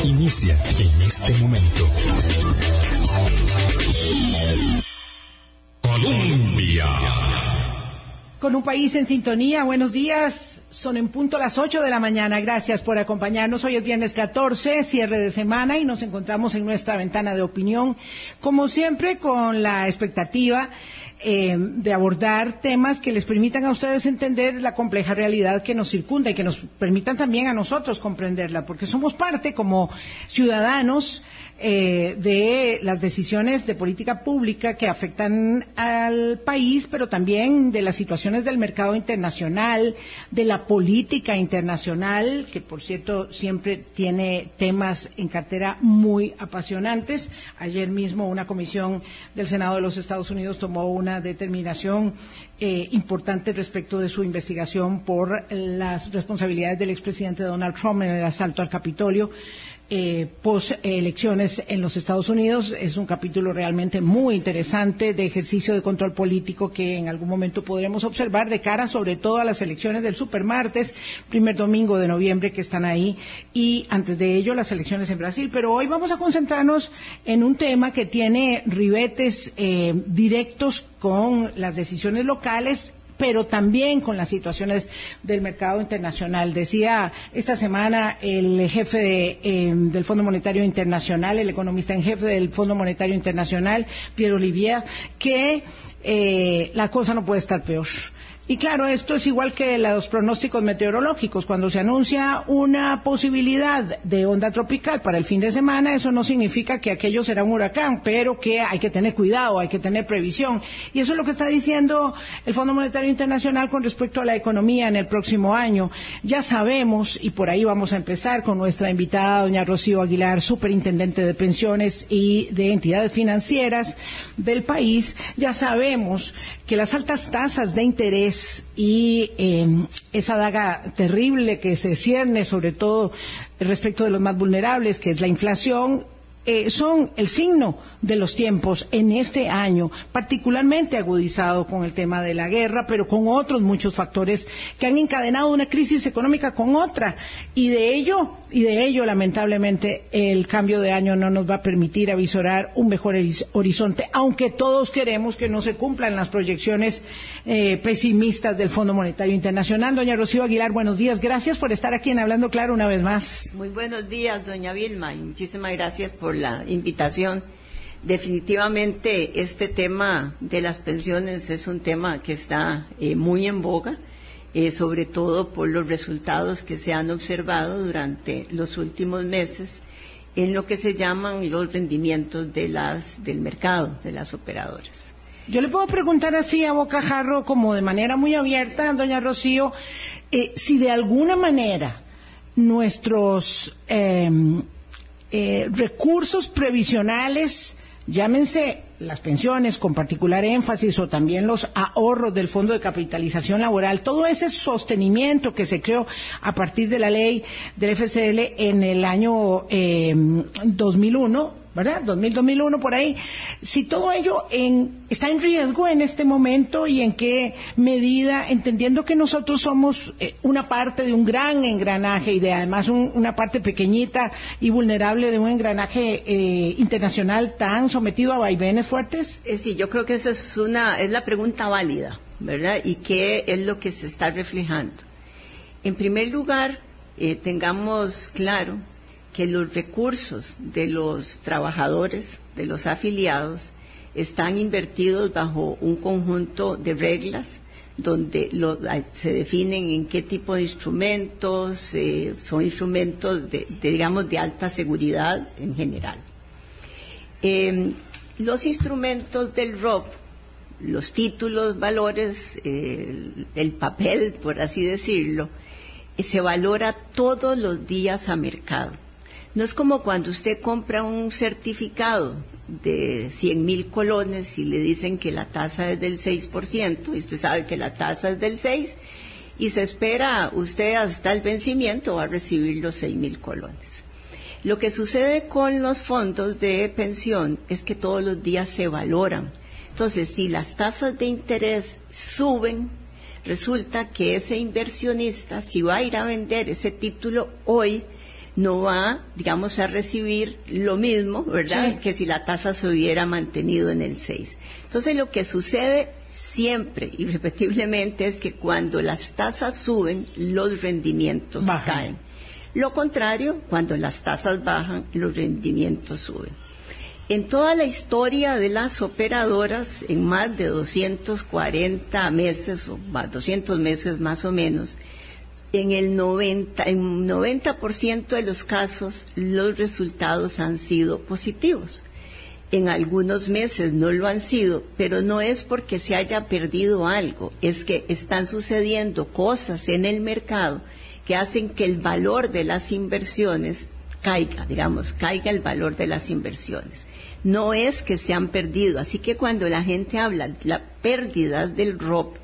Inicia en este momento. Colombia. Con un país en sintonía, buenos días. Son en punto las 8 de la mañana. Gracias por acompañarnos. Hoy es viernes 14, cierre de semana, y nos encontramos en nuestra ventana de opinión, como siempre, con la expectativa eh, de abordar temas que les permitan a ustedes entender la compleja realidad que nos circunda y que nos permitan también a nosotros comprenderla, porque somos parte como ciudadanos eh, de las decisiones de política pública que afectan al país, pero también de las situaciones del mercado internacional, de la política internacional, que por cierto siempre tiene temas en cartera muy apasionantes. Ayer mismo una comisión del Senado de los Estados Unidos tomó una determinación eh, importante respecto de su investigación por las responsabilidades del expresidente Donald Trump en el asalto al Capitolio eh, post-elecciones en los Estados Unidos. Es un capítulo realmente muy interesante de ejercicio de control político que en algún momento podremos observar de cara sobre todo a las elecciones del supermartes, primer domingo de noviembre que están ahí, y antes de ello las elecciones en Brasil. Pero hoy vamos a concentrarnos en un tema que tiene ribetes eh, directos con las decisiones locales pero también con las situaciones del mercado internacional. Decía esta semana el jefe em, del Fondo Monetario Internacional, el economista en jefe del Fondo Monetario Internacional, Pierre Olivier, que eh, la cosa no puede estar peor. Y claro, esto es igual que los pronósticos meteorológicos. Cuando se anuncia una posibilidad de onda tropical para el fin de semana, eso no significa que aquello será un huracán, pero que hay que tener cuidado, hay que tener previsión. Y eso es lo que está diciendo el Fondo Monetario Internacional con respecto a la economía en el próximo año. Ya sabemos, y por ahí vamos a empezar con nuestra invitada, doña Rocío Aguilar, superintendente de pensiones y de entidades financieras del país, ya sabemos que las altas tasas de interés y em, esa daga terrible que se cierne sobre todo respecto de los más vulnerables, que es la inflación, eh, son el signo de los tiempos en este año, particularmente agudizado con el tema de la guerra, pero con otros muchos factores que han encadenado una crisis económica con otra. Y de ello, y de ello, lamentablemente, el cambio de año no nos va a permitir avisorar un mejor horizonte, aunque todos queremos que no se cumplan las proyecciones eh, pesimistas del Fondo Monetario Internacional. Doña Rocío Aguilar, buenos días. Gracias por estar aquí en Hablando Claro una vez más. Muy buenos días, doña Vilma, y muchísimas gracias por la invitación. Definitivamente este tema de las pensiones es un tema que está eh, muy en boga, eh, sobre todo por los resultados que se han observado durante los últimos meses en lo que se llaman los rendimientos de las, del mercado, de las operadoras. Yo le puedo preguntar así a bocajarro, como de manera muy abierta, doña Rocío, eh, si de alguna manera nuestros eh, recursos previsionales, llámense las pensiones con particular énfasis o también los ahorros del Fondo de Capitalización Laboral, todo ese sostenimiento que se creó a partir de la ley del FCL en el año eh, 2001 ¿verdad? 2000, 2001 por ahí. Si todo ello está en riesgo en este momento y en qué medida, entendiendo que nosotros somos eh, una parte de un gran engranaje y de además una parte pequeñita y vulnerable de un engranaje eh, internacional tan sometido a vaivenes fuertes. Eh, sí, yo creo que esa es una es la pregunta válida, ¿verdad? Y qué es lo que se está reflejando. En primer lugar, tengamos claro que los recursos de los trabajadores, de los afiliados, están invertidos bajo un conjunto de reglas donde se definen en qué tipo de instrumentos, eh, son instrumentos de, digamos, de alta seguridad en general. Em, los instrumentos del ROP, los títulos, valores, el papel, por así decirlo, se valora todos los días a mercado. No es como cuando usted compra un certificado de 100 mil colones y le dicen que la tasa es del 6%, y usted sabe que la tasa es del 6%, y se espera usted hasta el vencimiento va a recibir los 6 mil colones. Lo que sucede con los fondos de pensión es que todos los días se valoran. Entonces, si las tasas de interés suben, resulta que ese inversionista, si va a ir a vender ese título hoy, no va, digamos, a recibir lo mismo, ¿verdad?, que si la tasa se hubiera mantenido en el 6. Entonces, lo que sucede siempre y repetiblemente es que cuando las tasas suben, los rendimientos caen. Lo contrario, cuando las tasas bajan, los rendimientos suben. En toda la historia de las operadoras, en más de 240 meses o 200 meses más o menos, en el 90, en 90% de los casos los resultados han sido positivos. En algunos meses no lo han sido, pero no es porque se haya perdido algo, es que están sucediendo cosas en el mercado que hacen que el valor de las inversiones caiga, digamos, caiga el valor de las inversiones. No es que se han perdido, así que cuando la gente habla de la pérdida del ROP,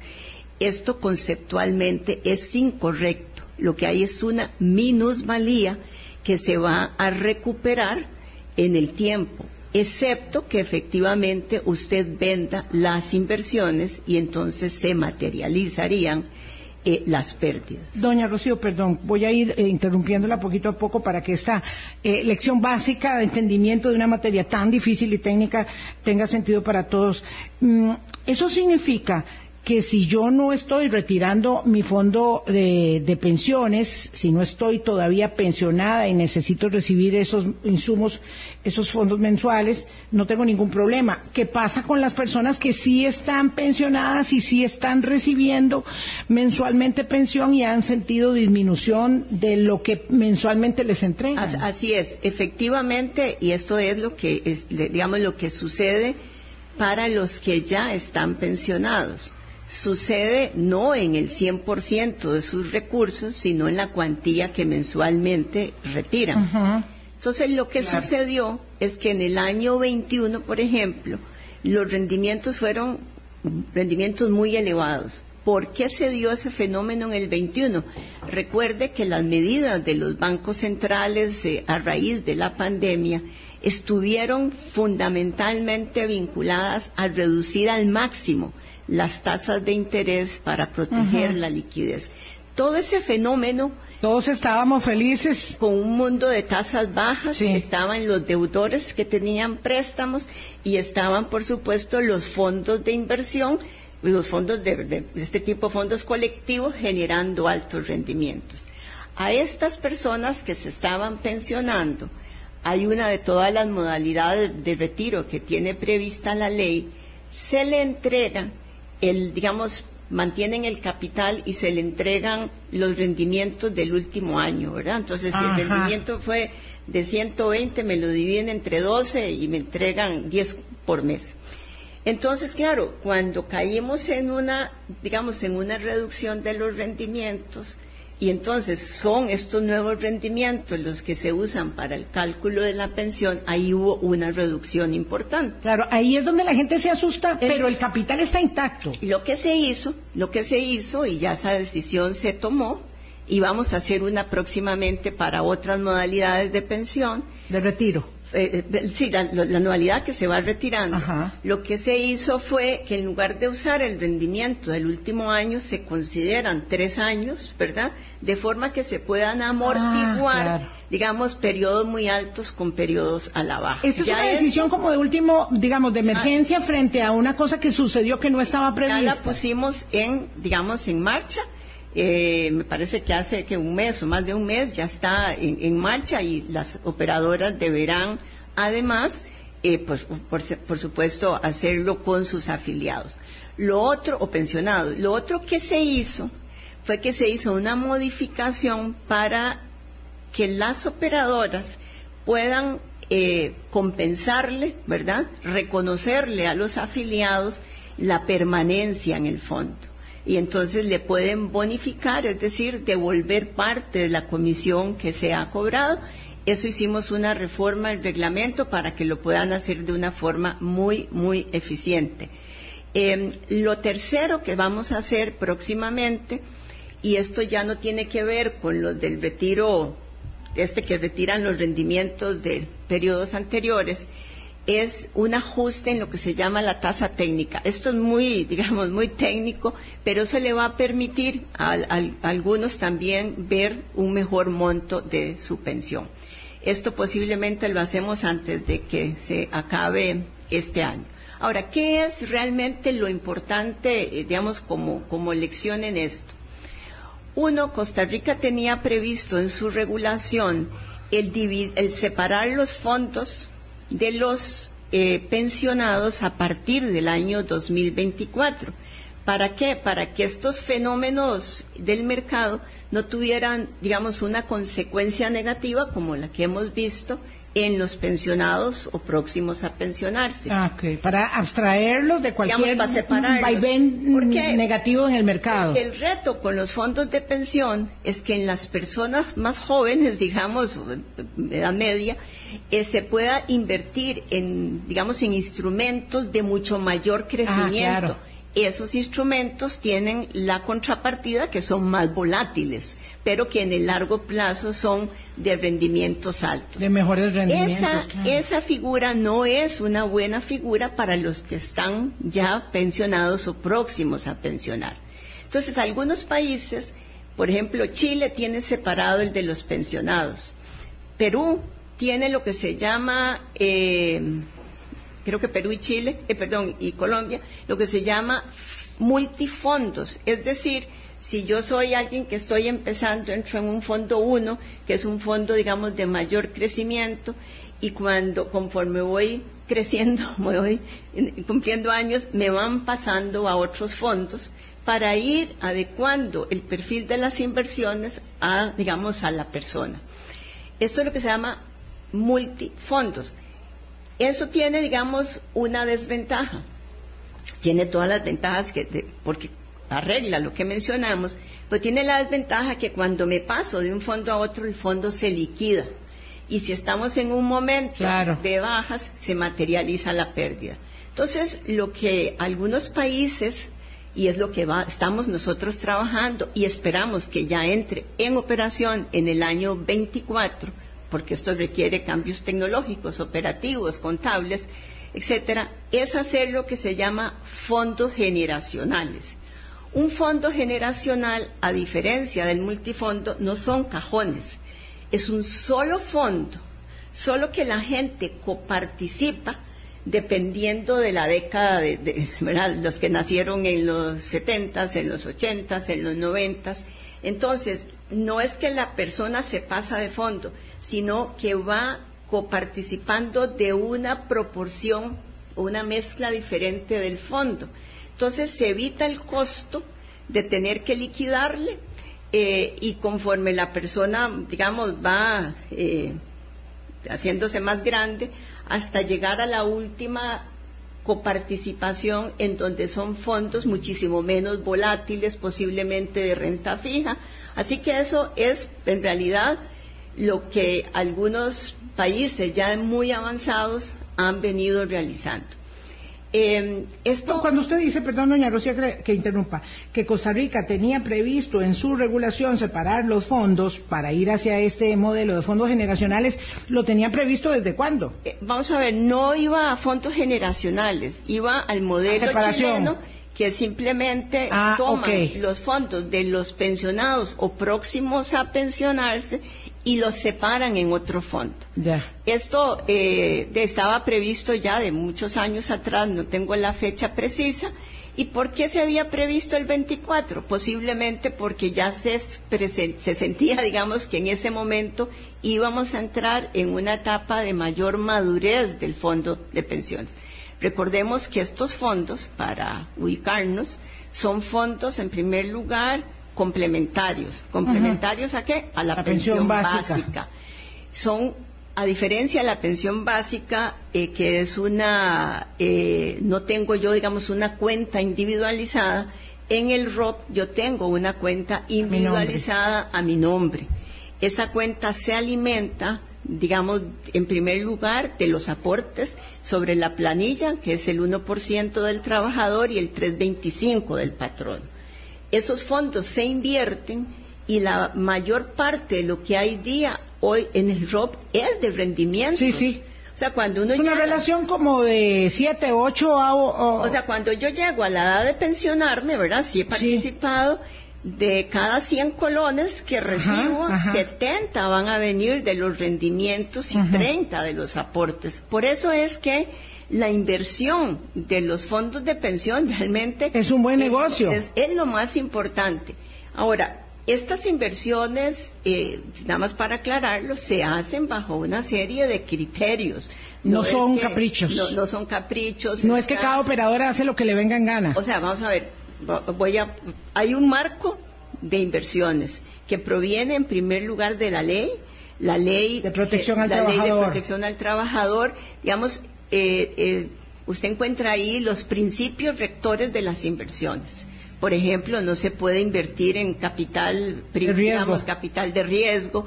esto conceptualmente es incorrecto. Lo que hay es una minusvalía que se va a recuperar en el tiempo, excepto que efectivamente usted venda las inversiones y entonces se materializarían eh, las pérdidas. Doña Rocío, perdón, voy a ir eh, interrumpiéndola poquito a poco para que esta eh, lección básica de entendimiento de una materia tan difícil y técnica tenga sentido para todos. Mm, eso significa que si yo no estoy retirando mi fondo de, pensiones, si no estoy todavía pensionada y necesito recibir esos insumos, esos fondos mensuales, no tengo ningún problema. ¿Qué pasa con las personas que sí están pensionadas y sí están recibiendo mensualmente pensión y han sentido disminución de lo que mensualmente les entregan? Así es, efectivamente, y esto es lo que digamos lo que sucede para los que ya están pensionados sucede no en el 100% de sus recursos, sino en la cuantía que mensualmente retiran. Entonces, lo que sucedió es que en el año 21, por ejemplo, los rendimientos fueron rendimientos muy elevados. ¿Por qué se dio ese fenómeno en el 21? Recuerde que las medidas de los bancos centrales eh, a raíz de la pandemia estuvieron fundamentalmente vinculadas a reducir al máximo las tasas de interés para proteger la liquidez. Todo ese fenómeno todos estábamos felices. Con un mundo de tasas bajas, estaban los deudores que tenían préstamos y estaban, por supuesto, los fondos de inversión, los fondos de, de, este tipo, fondos colectivos, generando altos rendimientos. A estas personas que se estaban pensionando, hay una de todas las modalidades de retiro que tiene prevista la ley, se le entrega el, digamos, mantienen el capital y se le entregan los rendimientos del último año, ¿verdad? Entonces, si el rendimiento fue de 120, me lo dividen entre 12 y me entregan 10 por mes. Entonces, claro, cuando caímos en una, digamos, en una reducción de los rendimientos, y entonces son estos nuevos rendimientos los que se usan para el cálculo de la pensión, ahí hubo una reducción importante. Claro, ahí es donde la gente se asusta, pero el capital está intacto. Lo que se hizo, lo que se hizo, y ya esa decisión se tomó, y vamos a hacer una próximamente para otras modalidades de pensión. De retiro eh, eh, sí, la, anualidad que se va retirando, lo que se hizo fue que en lugar de usar el rendimiento del último año, se consideran tres años, ¿verdad? De forma que se puedan amortiguar, ah, digamos, periodos muy altos con periodos a la baja. Esta es una decisión como de último, digamos, de emergencia frente a una cosa que sucedió que no estaba prevista. Ya la pusimos en, digamos, en marcha eh, me parece que hace que un mes o más de un mes ya está en, marcha y las operadoras deberán además, eh, pues, por, supuesto, hacerlo con sus afiliados. Lo otro, o pensionados, lo otro que se hizo fue que se hizo una modificación para que las operadoras puedan eh, compensarle, ¿verdad? Reconocerle a los afiliados la permanencia en el fondo y entonces le pueden bonificar, es decir, devolver parte de la comisión que se ha cobrado. Eso hicimos una reforma al reglamento para que lo puedan hacer de una forma muy, muy eficiente. Em, lo tercero que vamos a hacer próximamente, y esto ya no tiene que ver con los del retiro, este que retiran los rendimientos de periodos anteriores, es un ajuste en lo que se llama la tasa técnica. Esto es muy, digamos, muy técnico, pero eso le va a permitir a, algunos también ver un mejor monto de su pensión. Esto posiblemente lo hacemos antes de que se acabe este año. Ahora, ¿qué es realmente lo importante, eh, digamos, como, como lección en esto? Uno, Costa Rica tenía previsto en su regulación el, separar los fondos de los eh, pensionados a partir del año 2024. ¿Para qué? Para que estos fenómenos del mercado no tuvieran, digamos, una consecuencia negativa como la que hemos visto en los pensionados o próximos a pensionarse. Ah, Para abstraerlos de cualquier vaivén negativo en el mercado. El reto con los fondos de pensión es que en las personas más jóvenes, digamos, de edad media, eh, se pueda invertir en, digamos, en instrumentos de mucho mayor ah, crecimiento esos instrumentos tienen la contrapartida que son más volátiles, pero que en el largo plazo son de rendimientos altos. De mejores rendimientos. Esa, figura no es una buena figura para los que están ya pensionados o próximos a pensionar. Entonces, algunos países, por ejemplo, Chile tiene separado el de los pensionados. Perú tiene lo que se llama eh, creo que Perú y Chile, eh, perdón, y Colombia, lo que se llama multifondos. Es decir, si yo soy alguien que estoy empezando, entro en un fondo 1, que es un fondo, digamos, de mayor crecimiento, y cuando, conforme voy creciendo, voy cumpliendo años, me van pasando a otros fondos para ir adecuando el perfil de las inversiones a, digamos, a la persona. Esto es lo que se llama multifondos. Eso tiene, digamos, una desventaja. Tiene todas las ventajas que, porque arregla lo que mencionamos, pero tiene la desventaja que cuando me paso de un fondo a otro, el fondo se liquida. Y si estamos en un momento de bajas, se materializa la pérdida. Entonces, lo que algunos países, y es lo que estamos nosotros trabajando y esperamos que ya entre en operación en el año 24, porque esto requiere cambios tecnológicos, operativos, contables, etcétera, es hacer lo que se llama fondos generacionales. Un fondo generacional, a diferencia del multifondo, no son cajones, es un solo fondo, solo que la gente coparticipa dependiendo de la década de, los que nacieron en los 70 en los 80 en los 90 entonces, no es que la persona se pasa de fondo, sino que va coparticipando de una proporción, una mezcla diferente del fondo. Entonces se evita el costo de tener que liquidarle eh, y conforme la persona, digamos, va eh, haciéndose más grande hasta llegar a la última coparticipación en donde son fondos muchísimo menos volátiles, posiblemente de renta fija. Así que eso es en realidad lo que algunos países ya muy avanzados han venido realizando. Eh, esto... Cuando usted dice, perdón, doña Rocía, que, interrumpa, que Costa Rica tenía previsto en su regulación separar los fondos para ir hacia este modelo de fondos generacionales, ¿lo tenía previsto desde cuándo? Eh, vamos a ver, no iba a fondos generacionales, iba al modelo chileno que simplemente ah, toma los fondos de los pensionados o próximos a pensionarse y los separan en otro fondo. Esto eh, estaba previsto ya de muchos años atrás, no tengo la fecha precisa. ¿Y por qué se había previsto el 24? Posiblemente porque ya se, se sentía, digamos, que en ese momento íbamos a entrar en una etapa de mayor madurez del fondo de pensiones. Recordemos que estos fondos, para ubicarnos, son fondos, en primer lugar, complementarios. ¿Complementarios a qué? A la, pensión, básica. Son, a diferencia de la pensión básica, eh, que es una, eh, no tengo yo, digamos, una cuenta individualizada, en el ROP yo tengo una cuenta individualizada a mi nombre. Esa cuenta se alimenta digamos, en primer lugar, de los aportes sobre la planilla, que es el 1% del trabajador y el 3,25% del patrón esos fondos se invierten y la mayor parte de lo que hay día hoy en el ROP es de rendimiento. Sí, sí. O sea, cuando uno Una llega- relación como de 7, 8 a... o- O sea, cuando yo llego a la edad de pensionarme, ¿verdad? Sí he participado. De cada 100 colones que recibo, ajá. 70 van a venir de los rendimientos y 30 de los aportes. Por eso es que la inversión de los fondos de pensión realmente Es un buen negocio. Es, es lo más importante. Ahora, estas inversiones, eh, nada más para aclararlo, se hacen bajo una serie de criterios. No son que- caprichos. No, no son caprichos. no es que cada operadora hace lo que le venga en gana. o sea, vamos a ver, vo- voy a, hay un marco de inversiones que proviene en primer lugar de la ley, la ley De protección eh, al la ley de trabajador. protección al trabajador, digamos, eh, eh, usted encuentra ahí los principios rectores de las inversiones. Por ejemplo, no se puede invertir en capital, digamos, capital de riesgo.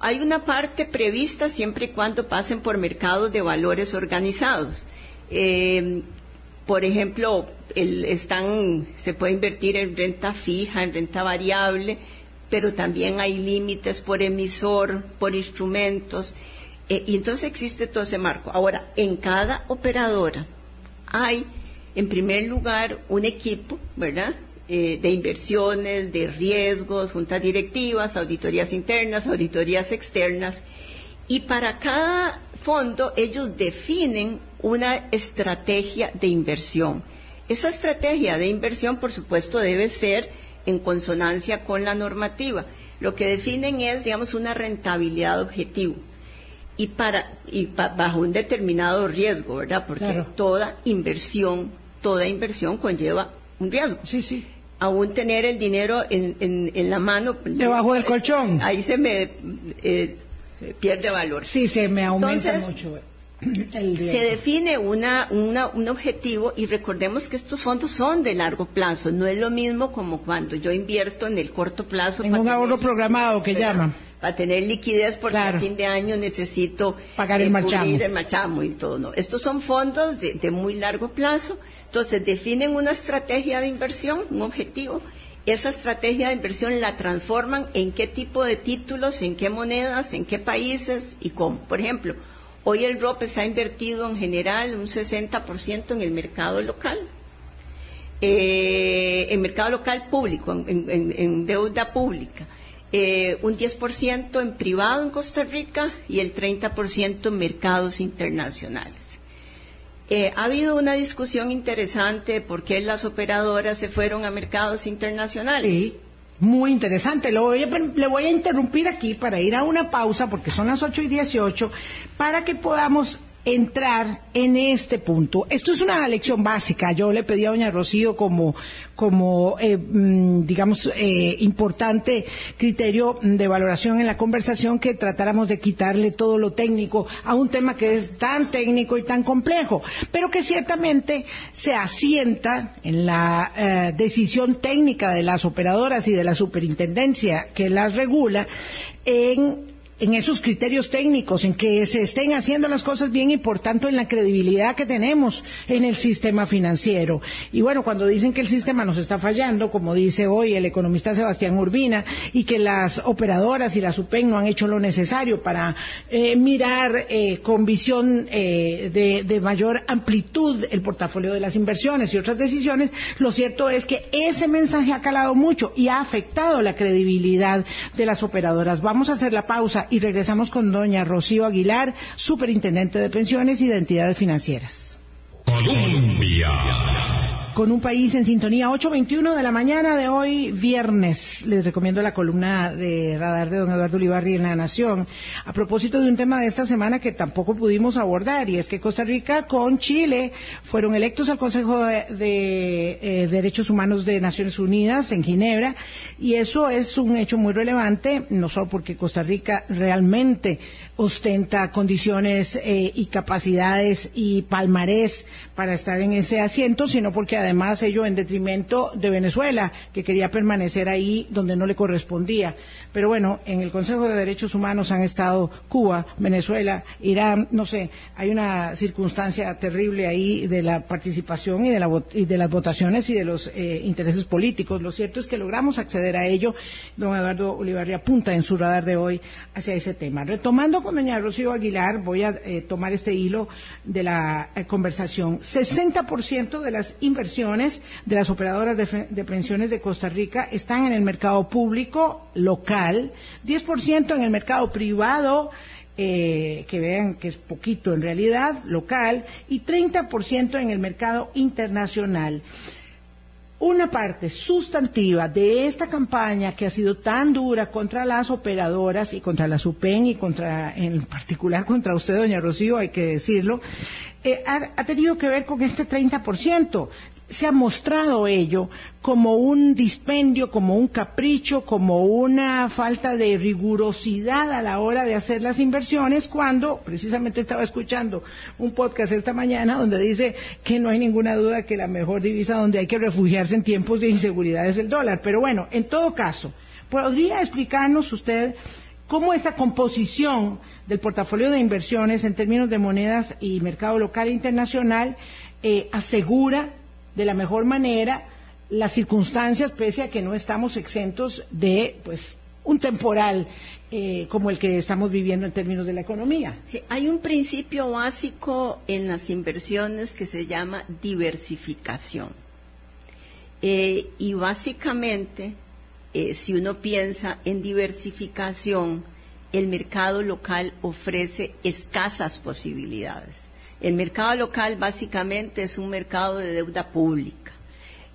Hay una parte prevista siempre y cuando pasen por mercados de valores organizados. Eh, por ejemplo, el- están, se puede invertir en renta fija, en renta variable, pero también hay límites por emisor, por instrumentos, eh, y entonces existe todo ese marco. Ahora, en cada operadora hay, en primer lugar, un equipo, ¿verdad? Eh, de inversiones, de riesgos, juntas directivas, auditorías internas, auditorías externas, y para cada fondo ellos definen una estrategia de inversión. Esa estrategia de inversión, por supuesto, debe ser en consonancia con la normativa. Lo que definen es, digamos, una rentabilidad objetivo y para y ba- bajo un determinado riesgo, ¿verdad? Porque Claro. toda inversión, toda inversión conlleva un riesgo. Sí, sí. Aún tener el dinero en, en- en la mano Debajo del colchón. ahí se me eh, pierde valor. Sí, se me aumenta Entonces, mucho eh, Se define una, una- un objetivo y recordemos que estos fondos son de largo plazo. No es lo mismo como cuando yo invierto en el corto plazo. En un ahorro programado que ¿verdad? llaman. Para tener liquidez porque Claro. a fin de año necesito Pagar el eh, marchamo. el marchamo y todo. ¿no? Estos son fondos de, de muy largo plazo. Entonces definen una estrategia de inversión, un objetivo. Esa estrategia de inversión la transforman en qué tipo de títulos, en qué monedas, en qué países y cómo. Por ejemplo, hoy el ROP está invertido en general un 60% en el mercado local. Eh, en mercado local público, en, deuda pública, eh, un 10% en privado en Costa Rica y el 30% en mercados internacionales. Eh, ha habido una discusión interesante de por qué las operadoras se fueron a mercados internacionales. Sí, muy interesante. Lo voy a- le voy a interrumpir aquí para ir a una pausa porque son las 8 y 18 para que podamos entrar en este punto. Esto es una lección básica. Yo le pedí a doña Rocío como, como eh, mm, digamos, eh, importante criterio de valoración en la conversación que tratáramos de quitarle todo lo técnico a un tema que es tan técnico y tan complejo, pero que ciertamente se asienta en la eh, decisión técnica de las operadoras y de la superintendencia que las regula en en esos criterios técnicos, en que se estén haciendo las cosas bien y por tanto en la credibilidad que tenemos en el sistema financiero. Y bueno, cuando dicen que el sistema nos está fallando, como dice hoy el economista Sebastián Urbina, y que las operadoras y la SUPEN no han hecho lo necesario para eh, mirar eh, con visión eh, de, de mayor amplitud el portafolio de las inversiones y otras decisiones, lo cierto es que ese mensaje ha calado mucho y ha afectado la credibilidad de las operadoras. Vamos a hacer la pausa y regresamos con doña Rocío Aguilar, superintendente de pensiones y de entidades financieras. Con un país en sintonía, 8.21 de la mañana de hoy, viernes. Les recomiendo la columna de radar de don Eduardo Ulibarri en La Nación. A propósito de un tema de esta semana que tampoco pudimos abordar, y es que Costa Rica con Chile fueron electos al Consejo de, eh, Derechos Humanos de Naciones Unidas en Ginebra, y eso es un hecho muy relevante, no solo porque Costa Rica realmente ostenta condiciones eh, y capacidades y palmarés para estar en ese asiento, sino porque además ello en detrimento de Venezuela, que quería permanecer ahí donde no le correspondía. Pero bueno, en el Consejo de Derechos Humanos han estado Cuba, Venezuela, Irán, no sé, hay una circunstancia terrible ahí de la participación y de, las votaciones y de los eh, intereses políticos. Lo cierto es que logramos acceder a ello. Don Eduardo Olivarri apunta en su radar de hoy hacia ese tema. Retomando con doña Rocío Aguilar, voy a eh, tomar este hilo de la eh, conversación. 60% de las inversiones de las operadoras de, pensiones de Costa Rica están en el mercado público local, 10% en el mercado privado, eh, que vean que es poquito en realidad, local, y 30% en el mercado internacional una parte sustantiva de esta campaña que ha sido tan dura contra las operadoras y contra la SUPEN y contra, en particular contra usted, doña Rocío, hay que decirlo, eh, ha, tenido que ver con este 30% se ha mostrado ello como un dispendio, como un capricho, como una falta de rigurosidad a la hora de hacer las inversiones, cuando precisamente estaba escuchando un podcast esta mañana donde dice que no hay ninguna duda que la mejor divisa donde hay que refugiarse en tiempos de inseguridad es el dólar. Pero bueno, en todo caso, ¿podría explicarnos usted cómo esta composición del portafolio de inversiones en términos de monedas y mercado local e internacional eh, asegura de la mejor manera las circunstancias, pese a que no estamos exentos de, pues, un temporal eh, como el que estamos viviendo en términos de la economía. Hay un principio básico en las inversiones que se llama diversificación. Eh, y básicamente, eh, si uno piensa en diversificación, el mercado local ofrece escasas posibilidades. El mercado local básicamente es un mercado de deuda pública.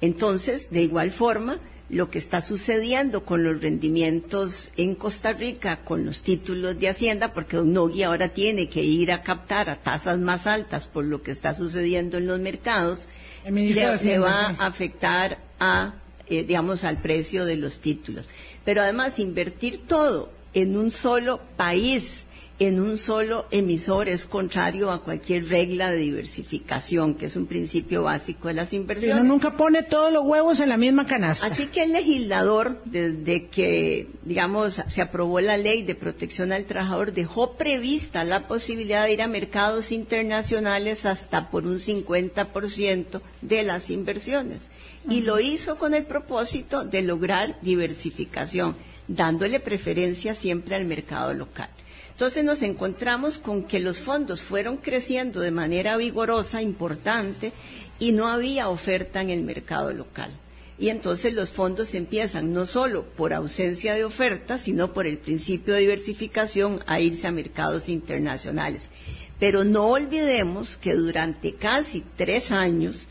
Entonces, de igual forma, lo que está sucediendo con los rendimientos en Costa Rica, con los títulos de Hacienda, porque Don Nogui ahora tiene que ir a captar a tasas más altas por lo que está sucediendo en los mercados, le, va a afectar a, eh, digamos, al precio de los títulos. Pero además, invertir todo en un solo país en un solo emisor es contrario a cualquier regla de diversificación, que es un principio básico de las inversiones. Pero nunca pone todos los huevos en la misma canasta. Así que el legislador, desde que, digamos, se aprobó la ley de protección al trabajador, dejó prevista la posibilidad de ir a mercados internacionales hasta por un 50% de las inversiones. Y lo hizo con el propósito de lograr diversificación, dándole preferencia siempre al mercado local. Entonces nos encontramos con que los fondos fueron creciendo de manera vigorosa, importante, y no había oferta en el mercado local. Y entonces los fondos empiezan no solo por ausencia de oferta, sino por el principio de diversificación a irse a mercados internacionales. Pero no olvidemos que durante casi tres años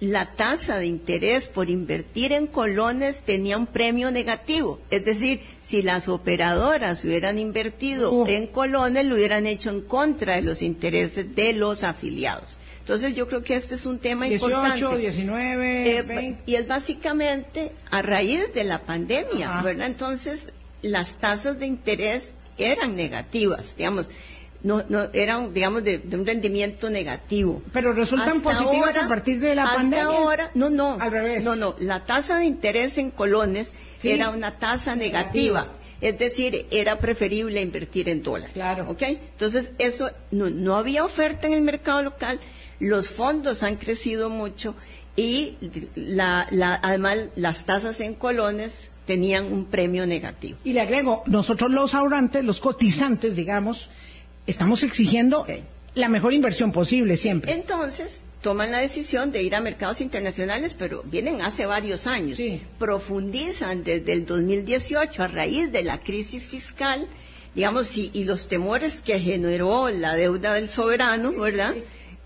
la tasa de interés por invertir en colones tenía un premio negativo. Es decir, si las operadoras hubieran invertido en colones, lo hubieran hecho en contra de los intereses de los afiliados. Entonces yo creo que este es un tema 18, importante. 19, 20. Eh, y es básicamente a raíz de la pandemia, ¿verdad? Entonces las tasas de interés eran negativas, digamos no, no eran, digamos, de, un rendimiento negativo. Pero resultan positivas a partir de la hasta pandemia. ahora, no, no. Al revés. No, no. La tasa de interés en colones era una tasa negativa. Es decir, era preferible invertir en dólares. Claro. ¿Ok? Entonces, eso, no, no había oferta en el mercado local. Los fondos han crecido mucho y la, la, además las tasas en colones tenían un premio negativo. Y le agrego, nosotros los ahorrantes, los cotizantes, digamos, estamos exigiendo la mejor inversión posible siempre. Entonces, toman la decisión de ir a mercados internacionales, pero vienen hace varios años. Profundizan desde el 2018 a raíz de la crisis fiscal, digamos, y, y los temores que generó la deuda del soberano, ¿verdad?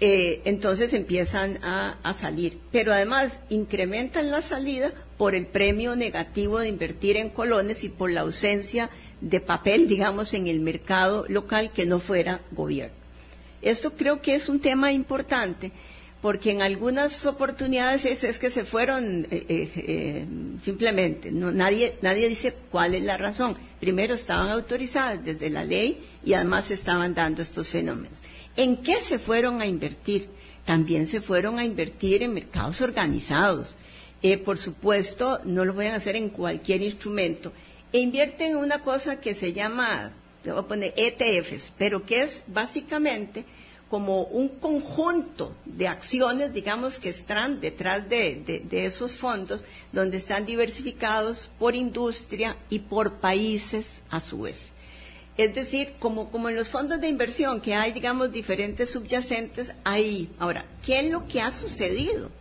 Eh, entonces empiezan a, a, salir. Pero además incrementan la salida por el premio negativo de invertir en colones y por la ausencia de papel, digamos, en el mercado local que no fuera gobierno. Esto creo que es un tema importante porque en algunas oportunidades es, que se fueron eh, eh, eh, simplemente, nadie, nadie dice cuál es la razón. Primero estaban autorizadas desde la ley y además estaban dando estos fenómenos. ¿En qué se fueron a invertir? también se fueron a invertir en mercados organizados. Por supuesto, no lo pueden hacer en cualquier instrumento. E invierten en una cosa que se llama, le voy a poner ETFs, pero que es básicamente como un conjunto de acciones, digamos, que están detrás de, esos fondos, donde están diversificados por industria y por países a su vez. Es decir, como, como en los fondos de inversión, que hay, digamos, diferentes subyacentes, ahí. Ahora, ¿qué es lo que ha sucedido?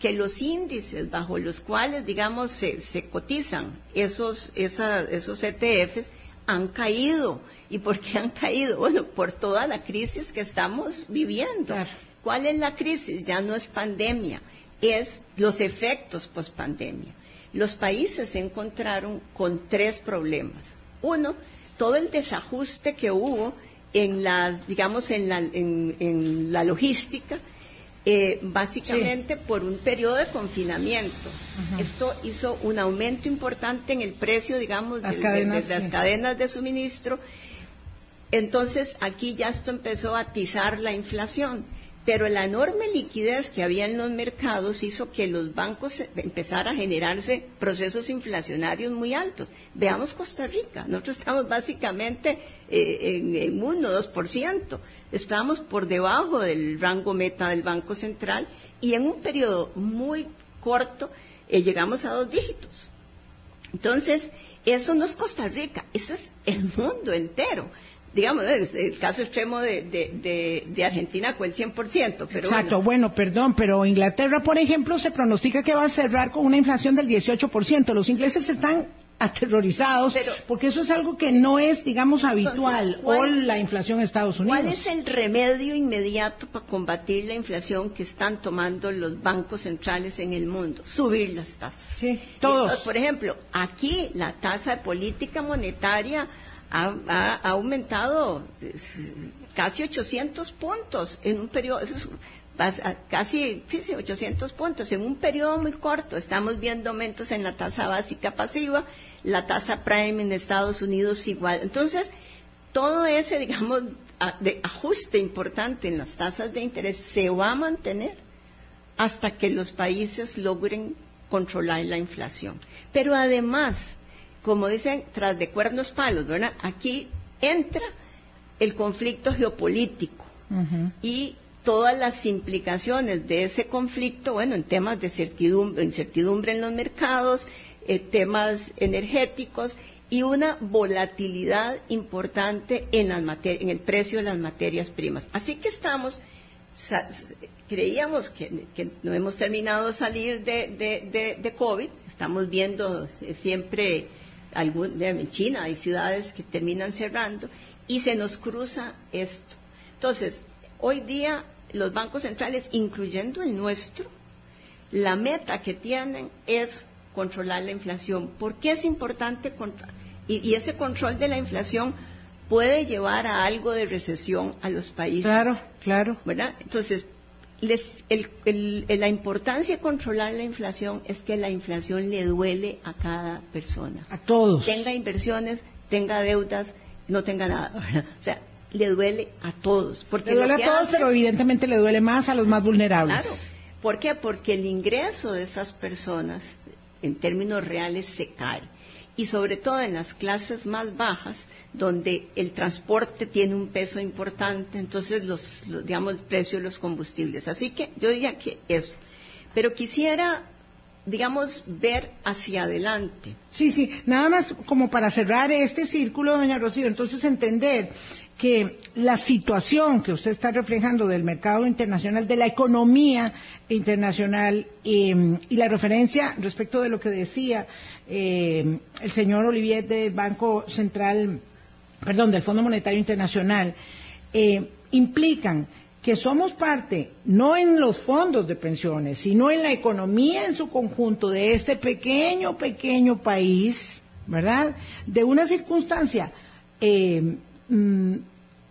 Que los índices bajo los cuales, digamos, se, cotizan esos, esos ETFs han caído. ¿Y por qué han caído? Bueno, por toda la crisis que estamos viviendo. ¿Cuál es la crisis? Ya no es pandemia, es los efectos post pandemia. Los países se encontraron con tres problemas. Uno, todo el desajuste que hubo en las, digamos, en la, en la logística, eh, básicamente por un periodo de confinamiento. Esto hizo un aumento importante en el precio, digamos, de, las cadenas de suministro. Entonces, aquí ya esto empezó a atizar la inflación pero la enorme liquidez que había en los mercados hizo que los bancos empezaran a generarse procesos inflacionarios muy altos. Veamos Costa Rica, nosotros estamos básicamente eh, en, 1 2%, estábamos por debajo del rango meta del Banco Central y en un periodo muy corto eh, llegamos a dos dígitos. Entonces, eso no es Costa Rica, eso es el mundo entero digamos, el caso extremo de, Argentina con el 100%. Pero Exacto, bueno. perdón, pero Inglaterra, por ejemplo, se pronostica que va a cerrar con una inflación del 18%. Los ingleses están aterrorizados porque eso es algo que no es, digamos, habitual o la inflación en Estados Unidos. ¿Cuál es el remedio inmediato para combatir la inflación que están tomando los bancos centrales en el mundo? Subir las tasas. Sí, todos. por ejemplo, aquí la tasa de política monetaria ha, aumentado casi 800 puntos en un periodo, casi sí, 800 puntos en un periodo muy corto. Estamos viendo aumentos en la tasa básica pasiva, la tasa prime en Estados Unidos igual. Entonces, todo ese, digamos, de ajuste importante en las tasas de interés se va a mantener hasta que los países logren controlar la inflación. Pero además, como dicen, tras de cuernos palos, ¿verdad? Aquí entra el conflicto geopolítico y todas las implicaciones de ese conflicto, bueno, en temas de certidumbre, incertidumbre en los mercados, eh, temas energéticos y una volatilidad importante en, en el precio de las materias primas. Así que estamos, creíamos que, no hemos terminado de salir de, de COVID, estamos viendo eh, siempre en China hay ciudades que terminan cerrando y se nos cruza esto. Entonces, hoy día los bancos centrales, incluyendo el nuestro, la meta que tienen es controlar la inflación. ¿Por qué es importante controlar? Y, y, ese control de la inflación puede llevar a algo de recesión a los países. Claro, claro. ¿Verdad? Entonces, la importancia de controlar la inflación es que la inflación le duele a cada persona. A todos. Tenga inversiones, tenga deudas, no tenga nada. O sea, le duele a todos. Porque le duele a todos, pero evidentemente le duele más a los más vulnerables. Claro. ¿Por qué? Porque el ingreso de esas personas, en términos reales, se cae y sobre todo en las clases más bajas, donde el transporte tiene un peso importante, entonces los, digamos, el precio de los combustibles. Así que yo diría que eso. Pero quisiera digamos, ver hacia adelante. Sí, sí, nada más como para cerrar este círculo, doña Rocío, entonces entender que la situación que usted está reflejando del mercado internacional, de la economía internacional em, y la referencia respecto de lo que decía em, el señor Olivier del Banco Central, perdón, del Fondo Monetario Internacional, eh, implican que somos parte, no en los fondos de pensiones, sino en la economía en su conjunto de este pequeño, pequeño país, ¿verdad? De una circunstancia eh, mm,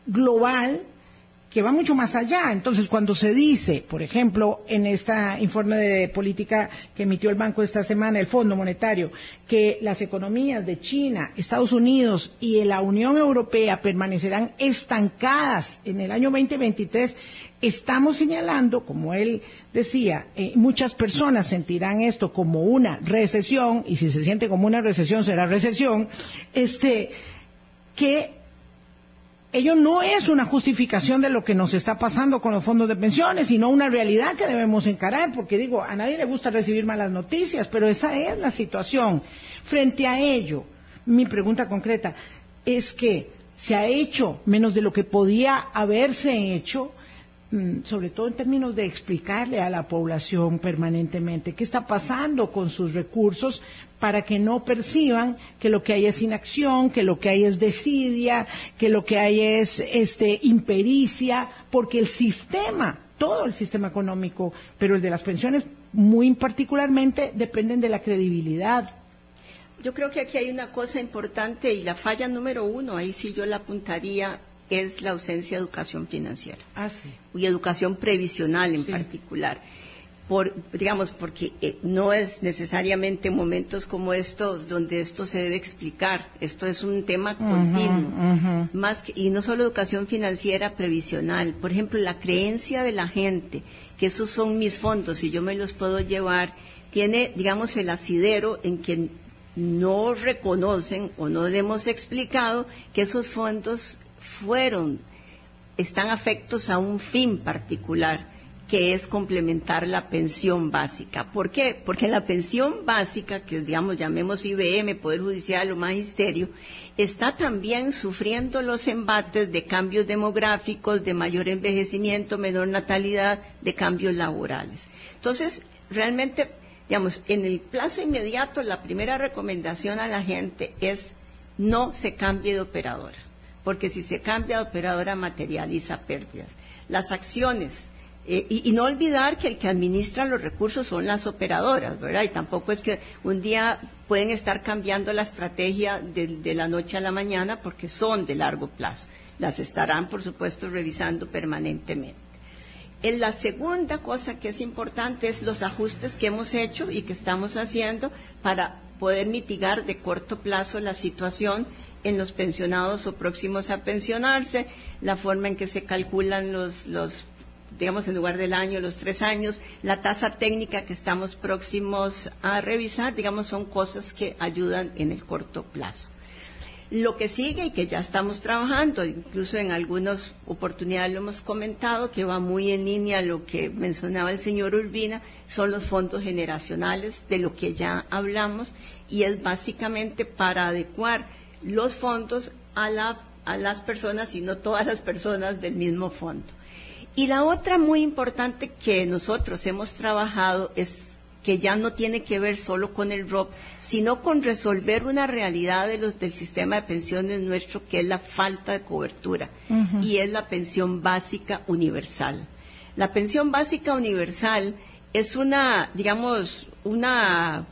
global que va mucho más allá. Entonces, cuando se dice, por ejemplo, en este informe de política que emitió el Banco esta semana, el Fondo Monetario, que las economías de China, Estados Unidos y la Unión Europea permanecerán estancadas en el año 2023, estamos señalando, como él decía, eh, muchas personas sentirán esto como una recesión, y si se siente como una recesión será recesión, este, que ello no es una justificación de lo que nos está pasando con los fondos de pensiones, sino una realidad que debemos encarar, porque digo, a nadie le gusta recibir malas noticias, pero esa es la situación. Frente a ello, mi pregunta concreta es que se ha hecho menos de lo que podía haberse hecho, sobre todo en términos de explicarle a la población permanentemente qué está pasando con sus recursos para que no perciban que lo que hay es inacción, que lo que hay es desidia, que lo que hay es este impericia, porque el sistema, todo el sistema económico, pero el de las pensiones muy particularmente dependen de la credibilidad. Yo creo que aquí hay una cosa importante y la falla número uno, ahí sí yo la apuntaría, es la ausencia de educación financiera. Ah, sí. Y educación previsional en particular. Por, digamos, porque eh, no es necesariamente momentos como estos donde esto se debe explicar. Esto es un tema continuo. Más y no solo educación financiera previsional. Por ejemplo, la creencia de la gente que esos son mis fondos y yo me los puedo llevar, tiene, digamos, el asidero en que no reconocen o no le hemos explicado que esos fondos fueron, están afectos a un fin particular, que es complementar la pensión básica. ¿Por qué? Porque la pensión básica, que digamos llamemos IBM, Poder Judicial o Magisterio, está también sufriendo los embates de cambios demográficos, de mayor envejecimiento, menor natalidad, de cambios laborales. Entonces, realmente, digamos, en el plazo inmediato, la primera recomendación a la gente es no se cambie de operadora porque si se cambia de operadora materializa pérdidas. Las acciones, eh, y, no olvidar que el que administra los recursos son las operadoras, ¿verdad? Y tampoco es que un día pueden estar cambiando la estrategia de, la noche a la mañana porque son de largo plazo. Las estarán, por supuesto, revisando permanentemente. En la segunda cosa que es importante es los ajustes que hemos hecho y que estamos haciendo para poder mitigar de corto plazo la situación en los pensionados o próximos a pensionarse, la forma en que se calculan los, los digamos, en lugar del año, los tres años, la tasa técnica que estamos próximos a revisar, digamos, son cosas que ayudan en el corto plazo. Lo que sigue y que ya estamos trabajando, incluso en algunas oportunidades lo hemos comentado, que va muy en línea a lo que mencionaba el señor Urbina, son los fondos generacionales, de lo que ya hablamos, y es básicamente para adecuar los fondos a, las personas y no todas las personas del mismo fondo. Y la otra muy importante que nosotros hemos trabajado es que ya no tiene que ver solo con el ROP, sino con resolver una realidad de los, del sistema de pensiones nuestro, que es la falta de cobertura, y es la pensión básica universal. La pensión básica universal es una, digamos, una,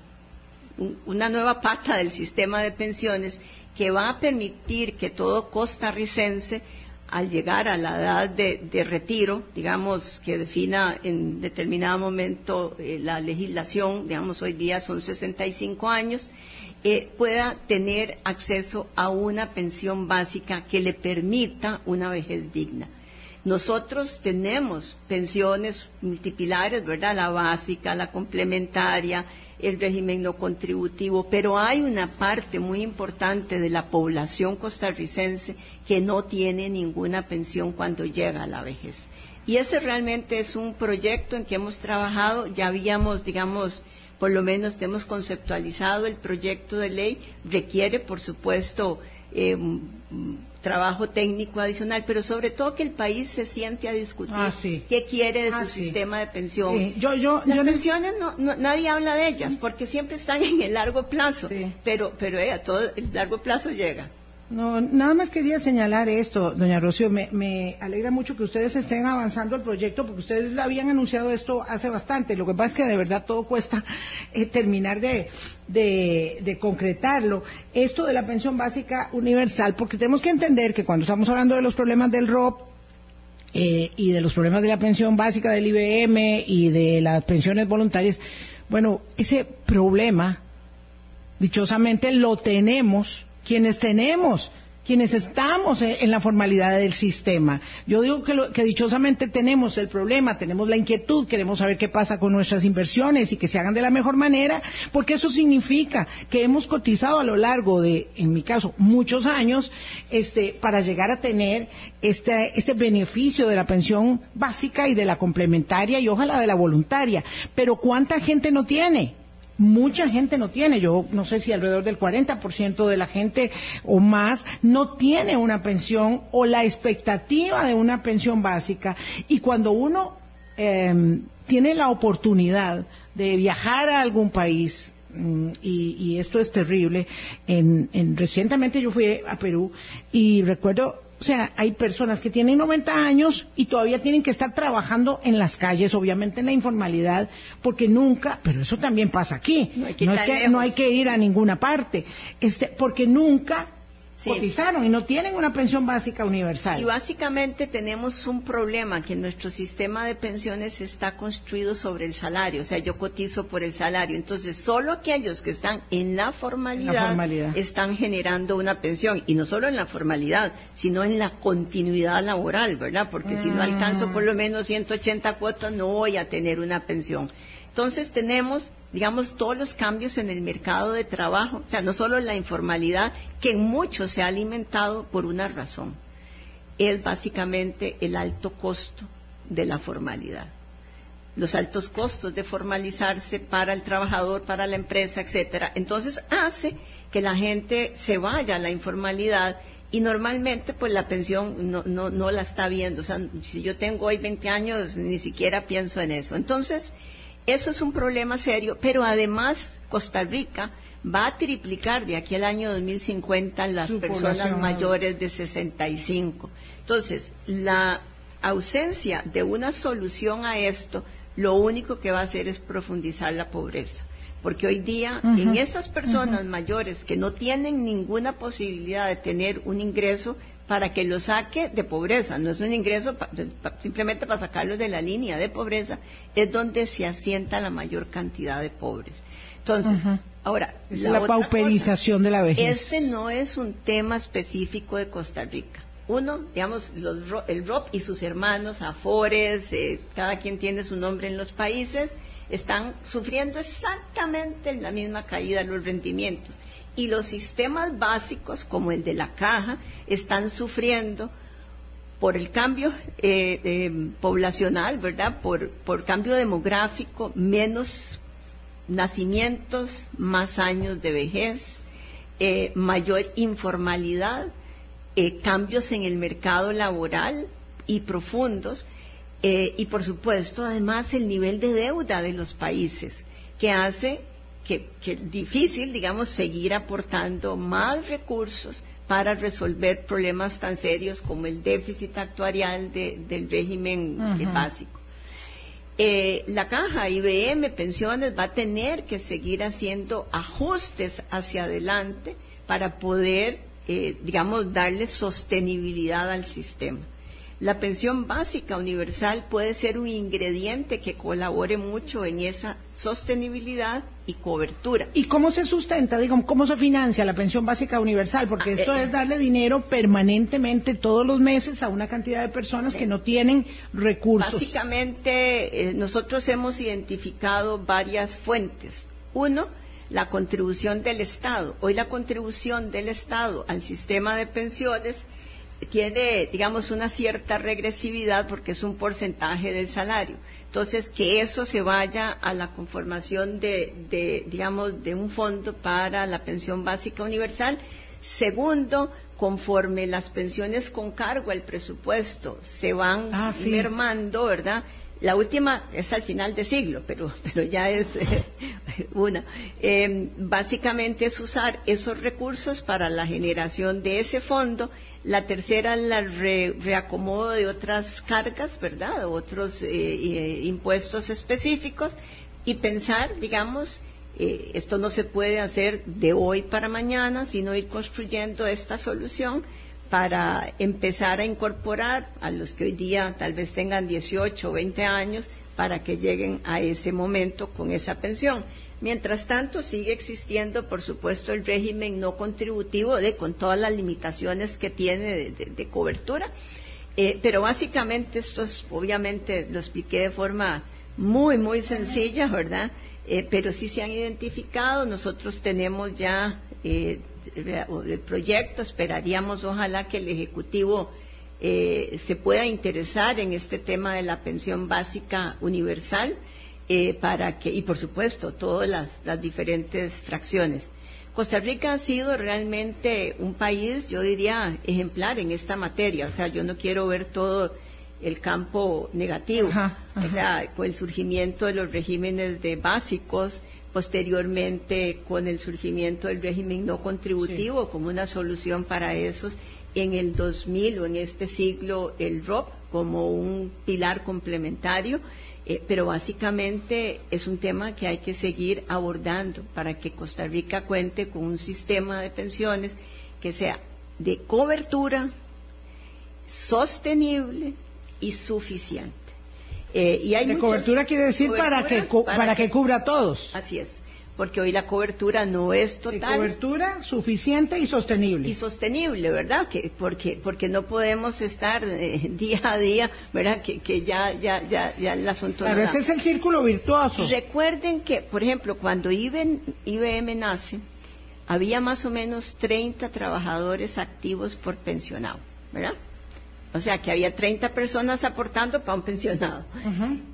una nueva pata del sistema de pensiones que va a permitir que todo costarricense, al llegar a la edad de, retiro, digamos, que defina en determinado momento eh, la legislación, digamos, hoy día son 65 años, eh, pueda tener acceso a una pensión básica que le permita una vejez digna. Nosotros tenemos pensiones multipilares, ¿verdad? La básica, la complementaria, el régimen no contributivo, pero hay una parte muy importante de la población costarricense que no tiene ninguna pensión cuando llega a la vejez. Y ese realmente es un proyecto en que hemos trabajado, ya habíamos, digamos, por lo menos hemos conceptualizado el proyecto de ley, requiere, por supuesto, eh, trabajo técnico adicional, pero sobre todo que el país se siente a discutir ah, qué quiere de su ah, sistema de pensión. Yo, yo, Las pensiones no, nadie habla de ellas porque siempre están en el largo plazo, pero, pero eh, a todo el largo plazo llega. No, nada más quería señalar esto, doña Rocío. Me, alegra mucho que ustedes estén avanzando el proyecto porque ustedes habían anunciado esto hace bastante. Lo que pasa es que de verdad todo cuesta eh, terminar de, de, concretarlo. Esto de la pensión básica universal, porque tenemos que entender que cuando estamos hablando de los problemas del ROP, eh, y de los problemas de la pensión básica del IBM y de las pensiones voluntarias, bueno, ese problema, dichosamente, lo tenemos quienes tenemos quienes estamos en, la formalidad del sistema. Yo digo que, que, dichosamente tenemos el problema, tenemos la inquietud, queremos saber qué pasa con nuestras inversiones y que se hagan de la mejor manera, porque eso significa que hemos cotizado a lo largo de, en mi caso, muchos años, este, para llegar a tener este, este beneficio de la pensión básica y de la complementaria y ojalá de la voluntaria. Pero ¿cuánta gente no tiene? Mucha gente no tiene, yo no sé si alrededor del 40% de la gente o más no tiene una pensión o la expectativa de una pensión básica y cuando uno em, tiene la oportunidad de viajar a algún país mm, y, esto es terrible. En, recientemente yo fui a Perú y recuerdo o sea, hay personas que tienen 90 años y todavía tienen que estar trabajando en las calles, obviamente en la informalidad, porque nunca, pero eso también pasa aquí. No, es que no hay que ir a ninguna parte, este, porque nunca cotizaron y no tienen una pensión básica universal. Y básicamente tenemos un problema que nuestro sistema de pensiones está construido sobre el salario, o sea, yo cotizo por el salario. Entonces, solo aquellos que están en la formalidad, están generando una pensión y no solo en la formalidad, sino en la continuidad laboral, ¿verdad? Porque si no alcanzo por lo menos 180 cuotas no voy a tener una pensión. Entonces tenemos, digamos, todos los cambios en el mercado de trabajo, o sea, no solo la informalidad, que en mucho se ha alimentado por una razón. Es básicamente el alto costo de la formalidad. Los altos costos de formalizarse para el trabajador, para la empresa, etcétera. Entonces hace que la gente se vaya a la informalidad y normalmente pues la pensión no, no, no la está viendo. O sea, si yo tengo hoy 20 años, ni siquiera pienso en eso. Entonces, eso es un problema serio, pero además Costa Rica va a triplicar de aquí al año 2050 las personas mayores de 65. Entonces, la ausencia de una solución a esto, lo único que va a hacer es profundizar la pobreza. Porque hoy día, en esas personas mayores que no tienen ninguna posibilidad de tener un ingreso, para que lo saque de pobreza, no es un ingreso simplemente para sacarlos de la línea de pobreza, es donde se asienta la mayor cantidad de pobres. Entonces, ahora, la, pauperización de la vejez. Este no es un tema específico de Costa Rica. Uno, digamos, el ROP y sus hermanos, Afores, eh, cada quien tiene su nombre en los países, están sufriendo exactamente la misma caída de los rendimientos y los sistemas básicos, como el de la caja, están sufriendo por el cambio eh, eh, poblacional, ¿verdad? Por, por cambio demográfico, menos nacimientos, más años de vejez, eh, mayor informalidad, cambios en el mercado laboral y profundos, y por supuesto, además, el nivel de deuda de los países, que hace que, es difícil, digamos, seguir aportando más recursos para resolver problemas tan serios como el déficit actuarial del régimen eh, básico. Eh, la caja IBM Pensiones va a tener que seguir haciendo ajustes hacia adelante para poder, eh, digamos, darle sostenibilidad al sistema. La pensión básica universal puede ser un ingrediente que colabore mucho en esa sostenibilidad y cobertura. ¿Y cómo se sustenta, digamos, cómo se financia la pensión básica universal? Porque ah, esto eh, es darle dinero permanentemente todos los meses a una cantidad de personas que no tienen recursos. Básicamente, eh, nosotros hemos identificado varias fuentes. Uno, la contribución del Estado. Hoy la contribución del Estado al sistema de pensiones tiene, digamos, una cierta regresividad porque es un porcentaje del salario. Entonces, que eso se vaya a la conformación de, digamos, de un fondo para la pensión básica universal. Segundo, conforme las pensiones con cargo al presupuesto se van ah, mermando, ¿verdad? La última es al final de siglo, pero, pero ya es eh, una. Em, básicamente es usar esos recursos para la generación de ese fondo. La tercera, la reacomodo de otras cargas, ¿verdad? Otros eh, eh, impuestos específicos. Y pensar, digamos, esto no se puede hacer de hoy para mañana, sino ir construyendo esta solución para empezar a incorporar a los que hoy día tal vez tengan 18 o 20 años para que lleguen a ese momento con esa pensión. Mientras tanto, sigue existiendo, por supuesto, el régimen no contributivo con todas las limitaciones que tiene de, cobertura. Eh, pero básicamente esto es, obviamente, lo expliqué de forma muy, muy sencilla, ¿verdad? Eh, pero sí se han identificado. Nosotros tenemos ya eh, el proyecto, esperaríamos ojalá que el Ejecutivo eh, se pueda interesar en este tema de la pensión básica universal eh, para que, y por supuesto, todas las, diferentes fracciones. Costa Rica ha sido realmente un país, yo diría, ejemplar en esta materia. O sea, yo no quiero ver todo el campo negativo. O sea, con el surgimiento de los regímenes de básicos, posteriormente con el surgimiento del régimen no contributivo como una solución para esos, en el 2000 o en este siglo el ROP como un pilar complementario, eh, pero básicamente es un tema que hay que seguir abordando para que Costa Rica cuente con un sistema de pensiones que sea de cobertura, sostenible y suficiente. Eh, y hay de cobertura quiere decir para que para, que, cubra a todos. Así es porque hoy la cobertura no es total. De cobertura suficiente y sostenible. Y sostenible, ¿verdad? Que, porque, porque no podemos estar eh, día a día, ¿verdad? Que, que ya, ya, ya, ya el asunto. A veces es el círculo virtuoso. Recuerden que, por ejemplo, cuando IBM, IBM nace, había más o menos 30 trabajadores activos por pensionado, ¿verdad? O sea, que había 30 personas aportando para un pensionado.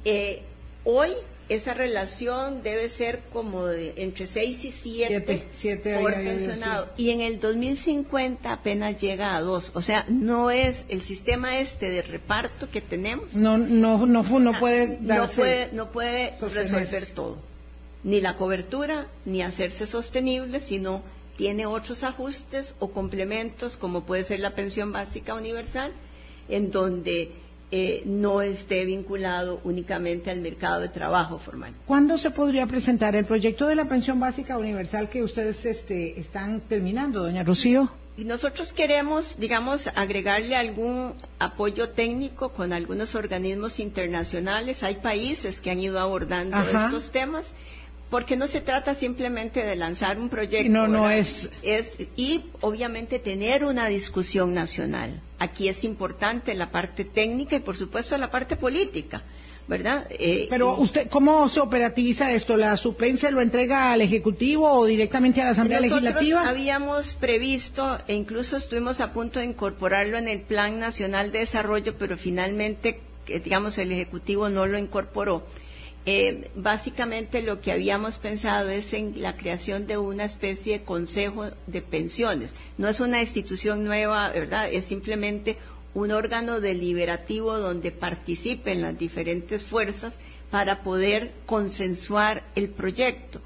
Eh, hoy esa relación debe ser como de entre 6 y 7 por pensionado. Y en el 2050 apenas llega a 2. O sea, no es el sistema este de reparto que tenemos. No, no, no, no puede No puede, no puede resolver todo. Ni la cobertura, ni hacerse sostenible, sino tiene otros ajustes o complementos, como puede ser la pensión básica universal, en donde eh, no esté vinculado únicamente al mercado de trabajo formal. ¿Cuándo se podría presentar el proyecto de la pensión básica universal que ustedes este, están terminando, doña Rocío? Y nosotros queremos, digamos, agregarle algún apoyo técnico con algunos organismos internacionales. Hay países que han ido abordando estos temas porque no se trata simplemente de lanzar un proyecto. No, no es... es. Y obviamente tener una discusión nacional. Aquí es importante la parte técnica y por supuesto la parte política. ¿verdad? Eh, Pero usted, ¿cómo se operativiza esto? ¿La suplencia lo entrega al Ejecutivo o directamente a la Asamblea Legislativa? habíamos previsto e incluso estuvimos a punto de incorporarlo en el Plan Nacional de Desarrollo, pero finalmente, digamos, el Ejecutivo no lo incorporó. Eh, básicamente lo que habíamos pensado es en la creación de una especie de consejo de pensiones. No es una institución nueva, ¿verdad? Es simplemente un órgano deliberativo donde participen las diferentes fuerzas para poder consensuar el proyecto.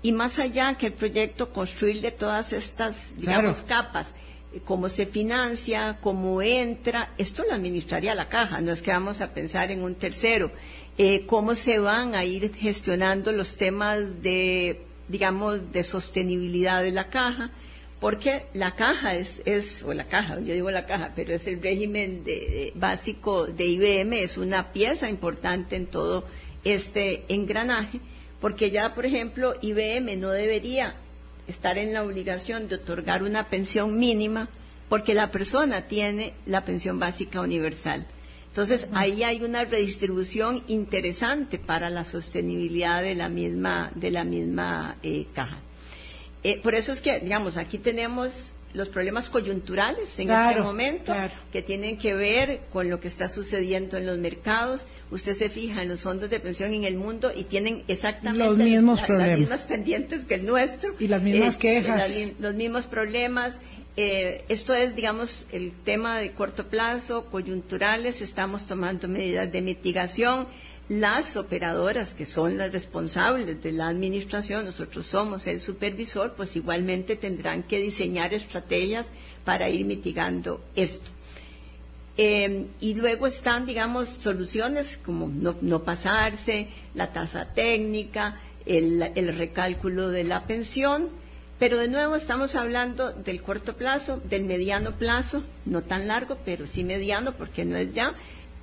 Y más allá que el proyecto, construirle todas estas, digamos, capas cómo se financia, cómo entra, esto lo administraría la caja, no es que vamos a pensar en un tercero. Eh, cómo se van a ir gestionando los temas de, digamos, de sostenibilidad de la caja, porque la caja es, es o la caja, yo digo la caja, pero es el régimen básico de IBM, es una pieza importante en todo este engranaje, porque ya, por ejemplo, IBM no debería estar en la obligación de otorgar una pensión mínima porque la persona tiene la pensión básica universal. Entonces, ahí hay una redistribución interesante para la sostenibilidad de la misma, de la misma eh, caja. Eh, por eso es que, digamos, aquí tenemos los problemas coyunturales en este momento que tienen que ver con lo que está sucediendo en los mercados. Usted se fija en los fondos de pensión en el mundo y tienen exactamente los mismos problemas. las mismas pendientes que el nuestro. Y las mismas quejas. los mismos problemas. Eh, esto es, digamos, el tema de corto plazo, coyunturales, estamos tomando medidas de mitigación. Las operadoras, que son las responsables de la administración, nosotros somos el supervisor, pues igualmente tendrán que diseñar estrategias para ir mitigando esto. Eh, y luego están, digamos, soluciones como no, pasarse, la tasa técnica, el recálculo de la pensión, Pero de nuevo estamos hablando del corto plazo, del mediano plazo, no tan largo, pero sí mediano, porque no es ya.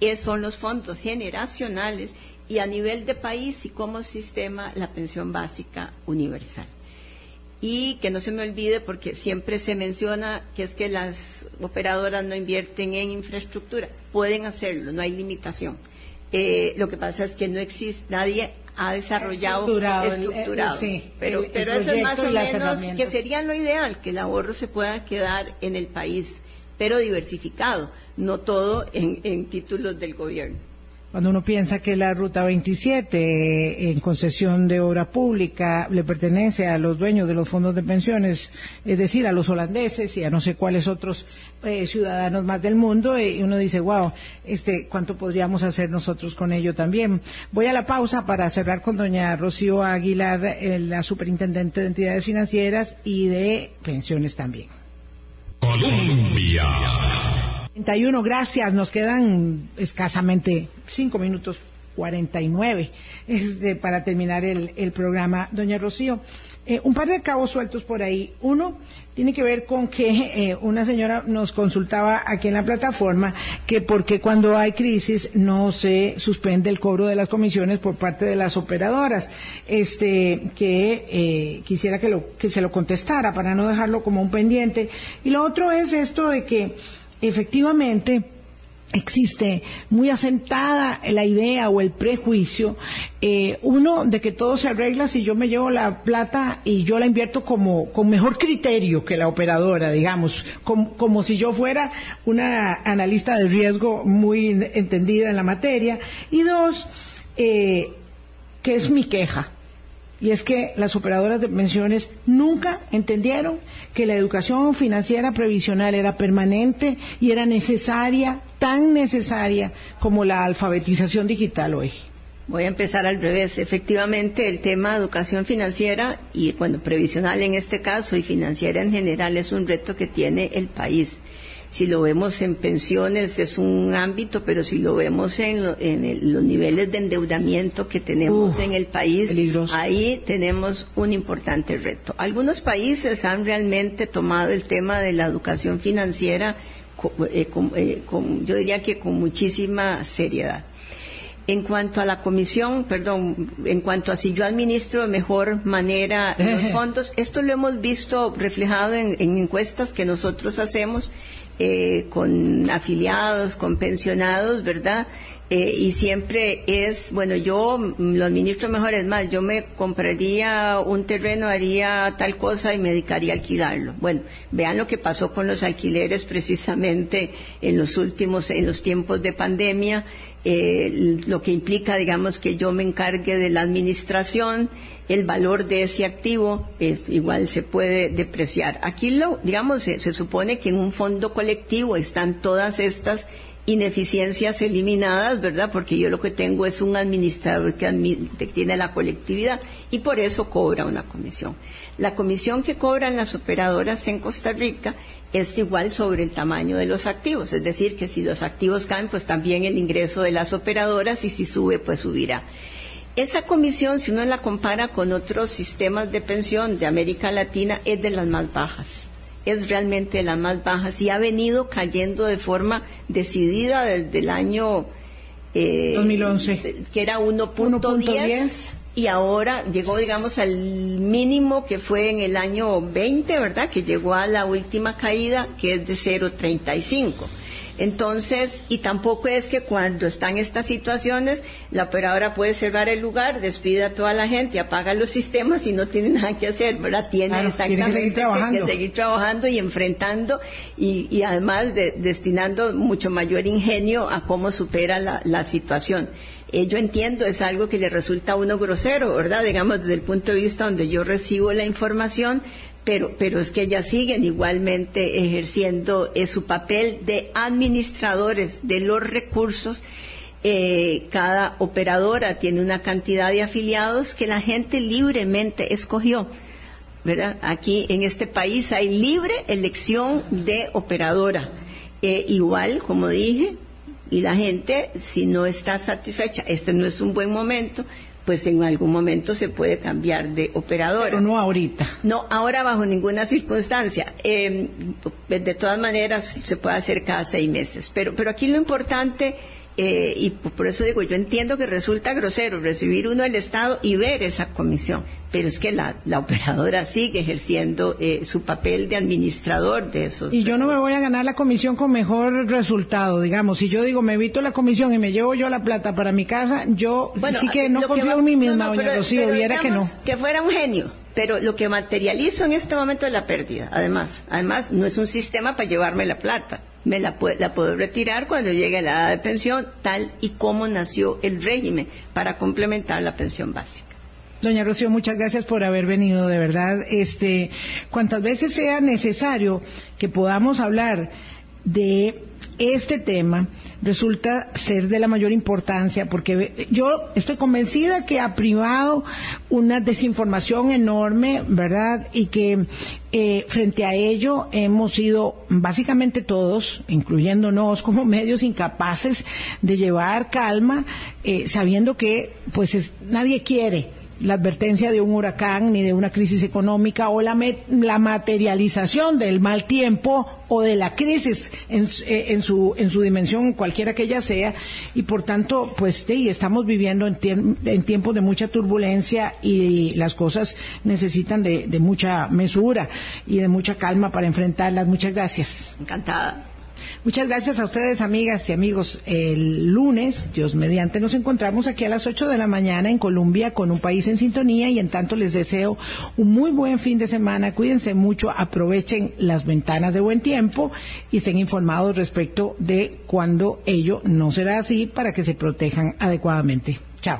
Es, son los fondos generacionales y a nivel de país y como sistema la pensión básica universal. Y que no se me olvide porque siempre se menciona que es que las operadoras no invierten en infraestructura. Pueden hacerlo, no hay limitación. Eh, lo que pasa es que no existe, nadie ha desarrollado estructurado, pero, pero eso es más o menos que sería lo ideal, que el ahorro se pueda quedar en el país, pero diversificado, no todo en títulos del gobierno. Cuando uno piensa que la Ruta 27 eh, en concesión de obra pública le pertenece a los dueños de los fondos de pensiones, es decir, a los holandeses y a no sé cuáles otros eh, ciudadanos más del mundo, eh, y uno dice, wow, este, ¿cuánto podríamos hacer nosotros con ello también? Voy a la pausa para cerrar con doña Rocío Aguilar, la superintendente de entidades financieras y de pensiones también. Colombia. 31, gracias. Nos quedan escasamente cinco minutos 49 este, para terminar el, programa. Doña Rocío, eh, un par de cabos sueltos por ahí. Uno tiene que ver con que eh, una señora nos consultaba aquí en la plataforma que porque cuando hay crisis no se suspende el cobro de las comisiones por parte de las operadoras. Este, que eh, quisiera que, lo, que se lo contestara para no dejarlo como un pendiente. Y lo otro es esto de que efectivamente existe muy asentada la idea o el prejuicio, eh, uno, de que todo se arregla si yo me llevo la plata y yo la invierto como con mejor criterio que la operadora, digamos, como, si yo fuera una analista de riesgo muy entendida en la materia. Y dos, eh, que es mi queja y es que las operadoras de pensiones nunca entendieron que la educación financiera previsional era permanente y era necesaria, tan necesaria como la alfabetización digital hoy. Voy a empezar al revés. Efectivamente, el tema de educación financiera y, bueno, previsional en este caso y financiera en general es un reto que tiene el país si lo vemos en pensiones es un ámbito, pero si lo vemos en, los niveles de endeudamiento que tenemos en el país, ahí tenemos un importante reto. Algunos países han realmente tomado el tema de la educación financiera, eh, eh, yo diría que con muchísima seriedad. En cuanto a la comisión, perdón, en cuanto a si yo administro de mejor manera los fondos, esto lo hemos visto reflejado en encuestas que nosotros hacemos eh, con afiliados, con pensionados, ¿verdad? Eh, y siempre es, bueno, yo lo administro mejor, es más, yo me compraría un terreno, haría tal cosa y me dedicaría a alquilarlo. Bueno, vean lo que pasó con los alquileres precisamente en los últimos, en los tiempos de pandemia, eh, lo que implica, digamos, que yo me encargue de la administración, el valor de ese activo igual se puede depreciar. Aquí lo, digamos, se, supone que en un fondo colectivo están todas estas ineficiencias eliminadas, ¿verdad? Porque yo lo que tengo es un administrador que, tiene la colectividad y por eso cobra una comisión. La comisión que cobran las operadoras en Costa Rica es igual sobre el tamaño de los activos, es decir, que si los activos caen, pues también el ingreso de las operadoras y si sube, pues subirá. Esa comisión, si uno la compara con otros sistemas de pensión de América Latina, es de las más bajas. Es realmente de las más bajas y ha venido cayendo de forma decidida desde el año 2011, eh, que era 1.10 y ahora llegó, digamos, al mínimo que fue en el año 20, ¿verdad? Que llegó a la última caída, que es de 0.35. Entonces, y tampoco es que cuando están estas situaciones, la operadora puede cerrar el lugar, despide a toda la gente, apaga los sistemas y no tiene nada que hacer, ¿verdad? Tiene exactamente que seguir, trabajando. y enfrentando y, además destinando mucho mayor ingenio a cómo supera la, situación. Eh, yo entiendo, es algo que le resulta a uno grosero, ¿verdad? Digamos, desde el punto de vista donde yo recibo la información, pero, pero es que ellas siguen igualmente ejerciendo eh, su papel de administradores de los recursos. Eh, cada operadora tiene una cantidad de afiliados que la gente libremente escogió. ¿verdad? Aquí en este país hay libre elección de operadora. Eh, igual, como dije, y la gente, si no está satisfecha, este no es un buen momento, pues en algún momento se puede cambiar de operador. Pero no ahorita. No, ahora bajo ninguna circunstancia. Eh, de todas maneras, se puede hacer cada seis meses. Pero, pero aquí lo importante eh, y por eso digo, yo entiendo que resulta grosero recibir uno del Estado y ver esa comisión, pero es que la, operadora sigue ejerciendo eh, su papel de administrador de esos. Y yo no me voy a ganar la comisión con mejor resultado, digamos. Si yo digo, me evito la comisión y me llevo yo la plata para mi casa, yo sí que no confío en mí misma, doña Rocío, viera que no. Que fuera un genio pero lo que materializo en este momento es la pérdida. Además, además no es un sistema para llevarme la plata. Me la, la puedo retirar cuando llegue la edad de pensión, tal y como nació el régimen para complementar la pensión básica. Doña Rocío, muchas gracias por haber venido, de verdad. Este, cuantas veces sea necesario que podamos hablar de este tema resulta ser de la mayor importancia porque yo estoy convencida que ha privado una desinformación enorme, ¿verdad? Y que eh, frente a ello hemos sido básicamente todos, incluyéndonos como medios incapaces de llevar calma, eh, sabiendo que pues nadie quiere la advertencia de un huracán ni de una crisis económica o la, materialización del mal tiempo o de la crisis en, eh, su, dimensión, cualquiera que ella sea, y por tanto, pues estamos viviendo en, tiempos de mucha turbulencia y las cosas necesitan de, de mucha mesura y de mucha calma para enfrentarlas. Muchas gracias. Encantada. Muchas gracias a ustedes, amigas y amigos. El lunes, Dios mediante, nos encontramos aquí a las 8 de la mañana en Colombia con un país en sintonía y en tanto les deseo un muy buen fin de semana. Cuídense mucho, aprovechen las ventanas de buen tiempo y estén informados respecto de cuando ello no será así para que se protejan adecuadamente. Chao.